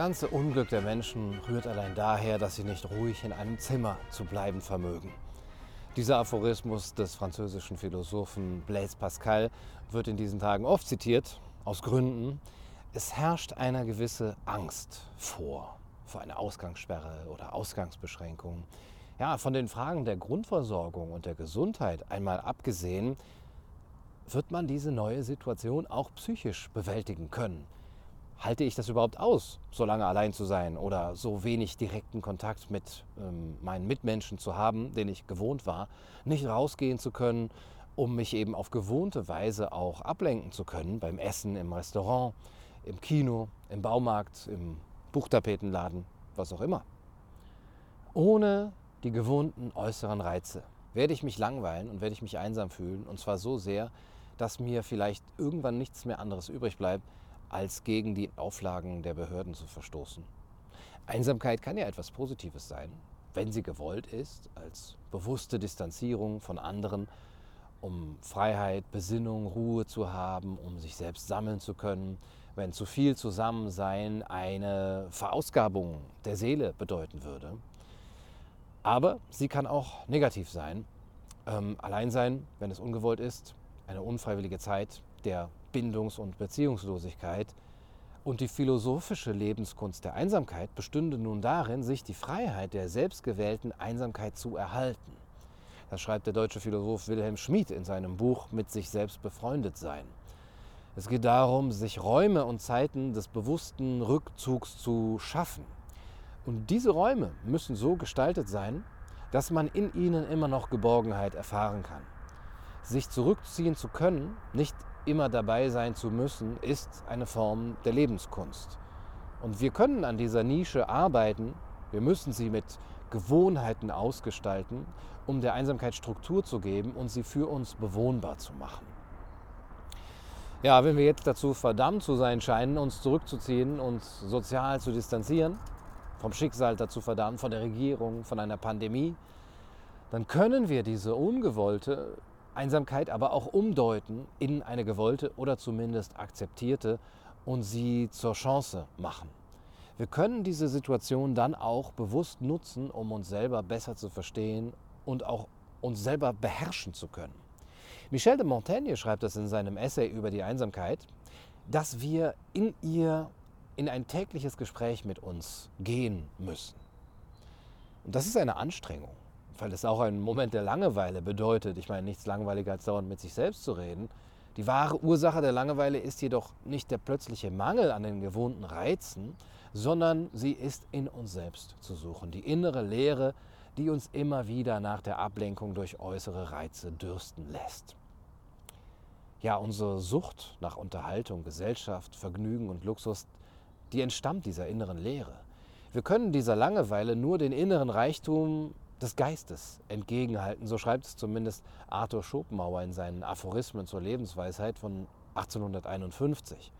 ganze Unglück der Menschen rührt allein daher, dass sie nicht ruhig in einem Zimmer zu bleiben vermögen. Dieser Aphorismus des französischen Philosophen Blaise Pascal wird in diesen Tagen oft zitiert, aus Gründen. Es herrscht eine gewisse Angst vor, vor einer Ausgangssperre oder Ausgangsbeschränkung. Ja, von den Fragen der Grundversorgung und der Gesundheit einmal abgesehen, wird man diese neue Situation auch psychisch bewältigen können halte ich das überhaupt aus, so lange allein zu sein oder so wenig direkten Kontakt mit ähm, meinen Mitmenschen zu haben, den ich gewohnt war, nicht rausgehen zu können, um mich eben auf gewohnte Weise auch ablenken zu können, beim Essen, im Restaurant, im Kino, im Baumarkt, im Buchtapetenladen, was auch immer. Ohne die gewohnten äußeren Reize werde ich mich langweilen und werde ich mich einsam fühlen, und zwar so sehr, dass mir vielleicht irgendwann nichts mehr anderes übrig bleibt, als gegen die Auflagen der Behörden zu verstoßen. Einsamkeit kann ja etwas Positives sein, wenn sie gewollt ist, als bewusste Distanzierung von anderen, um Freiheit, Besinnung, Ruhe zu haben, um sich selbst sammeln zu können, wenn zu viel Zusammensein eine Verausgabung der Seele bedeuten würde. Aber sie kann auch negativ sein. Ähm, allein sein, wenn es ungewollt ist, eine unfreiwillige Zeit der Bindungs- und Beziehungslosigkeit. Und die philosophische Lebenskunst der Einsamkeit bestünde nun darin, sich die Freiheit der selbstgewählten Einsamkeit zu erhalten. Das schreibt der deutsche Philosoph Wilhelm Schmid in seinem Buch Mit sich selbst befreundet sein. Es geht darum, sich Räume und Zeiten des bewussten Rückzugs zu schaffen. Und diese Räume müssen so gestaltet sein, dass man in ihnen immer noch Geborgenheit erfahren kann. Sich zurückziehen zu können, nicht immer dabei sein zu müssen, ist eine Form der Lebenskunst. Und wir können an dieser Nische arbeiten, wir müssen sie mit Gewohnheiten ausgestalten, um der Einsamkeit Struktur zu geben und sie für uns bewohnbar zu machen. Ja, wenn wir jetzt dazu verdammt zu sein scheinen, uns zurückzuziehen, uns sozial zu distanzieren, vom Schicksal dazu verdammt, von der Regierung, von einer Pandemie, dann können wir diese ungewollte Einsamkeit aber auch umdeuten in eine gewollte oder zumindest akzeptierte und sie zur Chance machen. Wir können diese Situation dann auch bewusst nutzen, um uns selber besser zu verstehen und auch uns selber beherrschen zu können. Michel de Montaigne schreibt das in seinem Essay über die Einsamkeit, dass wir in ihr in ein tägliches Gespräch mit uns gehen müssen. Und das ist eine Anstrengung weil es auch einen Moment der Langeweile bedeutet. Ich meine, nichts langweiliger als dauernd mit sich selbst zu reden. Die wahre Ursache der Langeweile ist jedoch nicht der plötzliche Mangel an den gewohnten Reizen, sondern sie ist in uns selbst zu suchen. Die innere Leere, die uns immer wieder nach der Ablenkung durch äußere Reize dürsten lässt. Ja, unsere Sucht nach Unterhaltung, Gesellschaft, Vergnügen und Luxus, die entstammt dieser inneren Leere. Wir können dieser Langeweile nur den inneren Reichtum des Geistes entgegenhalten. So schreibt es zumindest Arthur Schopenhauer in seinen Aphorismen zur Lebensweisheit von 1851.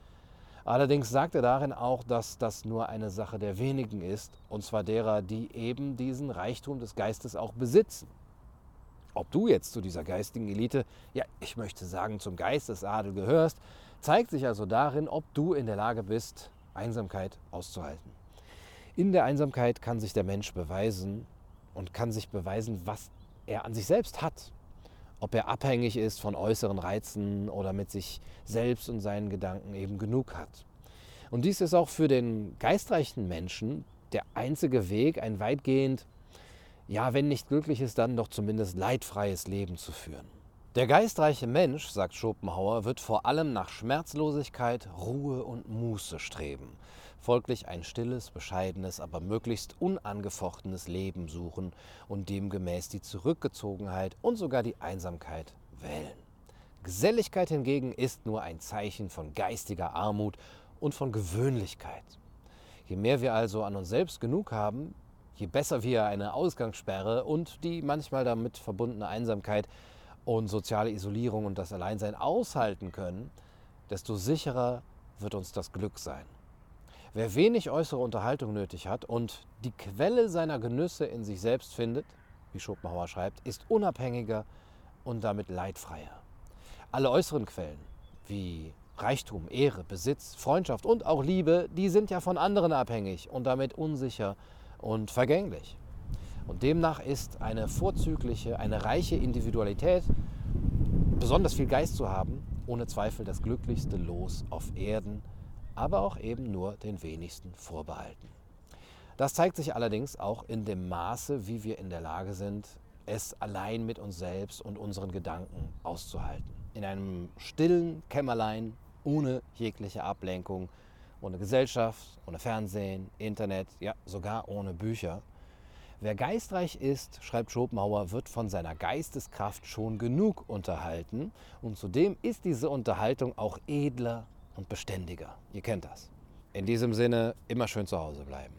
Allerdings sagt er darin auch, dass das nur eine Sache der wenigen ist, und zwar derer, die eben diesen Reichtum des Geistes auch besitzen. Ob du jetzt zu dieser geistigen Elite, ja, ich möchte sagen, zum Geistesadel gehörst, zeigt sich also darin, ob du in der Lage bist, Einsamkeit auszuhalten. In der Einsamkeit kann sich der Mensch beweisen, und kann sich beweisen, was er an sich selbst hat. Ob er abhängig ist von äußeren Reizen oder mit sich selbst und seinen Gedanken eben genug hat. Und dies ist auch für den geistreichen Menschen der einzige Weg, ein weitgehend, ja, wenn nicht glückliches, dann doch zumindest leidfreies Leben zu führen. Der geistreiche Mensch, sagt Schopenhauer, wird vor allem nach Schmerzlosigkeit, Ruhe und Muße streben folglich ein stilles, bescheidenes, aber möglichst unangefochtenes Leben suchen und demgemäß die Zurückgezogenheit und sogar die Einsamkeit wählen. Geselligkeit hingegen ist nur ein Zeichen von geistiger Armut und von Gewöhnlichkeit. Je mehr wir also an uns selbst genug haben, je besser wir eine Ausgangssperre und die manchmal damit verbundene Einsamkeit und soziale Isolierung und das Alleinsein aushalten können, desto sicherer wird uns das Glück sein. Wer wenig äußere Unterhaltung nötig hat und die Quelle seiner Genüsse in sich selbst findet, wie Schopenhauer schreibt, ist unabhängiger und damit leidfreier. Alle äußeren Quellen, wie Reichtum, Ehre, Besitz, Freundschaft und auch Liebe, die sind ja von anderen abhängig und damit unsicher und vergänglich. Und demnach ist eine vorzügliche, eine reiche Individualität, besonders viel Geist zu haben, ohne Zweifel das glücklichste Los auf Erden, aber auch eben nur den wenigsten vorbehalten. Das zeigt sich allerdings auch in dem Maße, wie wir in der Lage sind, es allein mit uns selbst und unseren Gedanken auszuhalten. In einem stillen Kämmerlein, ohne jegliche Ablenkung, ohne Gesellschaft, ohne Fernsehen, Internet, ja sogar ohne Bücher. Wer geistreich ist, schreibt Schopenhauer, wird von seiner Geisteskraft schon genug unterhalten und zudem ist diese Unterhaltung auch edler und beständiger. Ihr kennt das. In diesem Sinne immer schön zu Hause bleiben.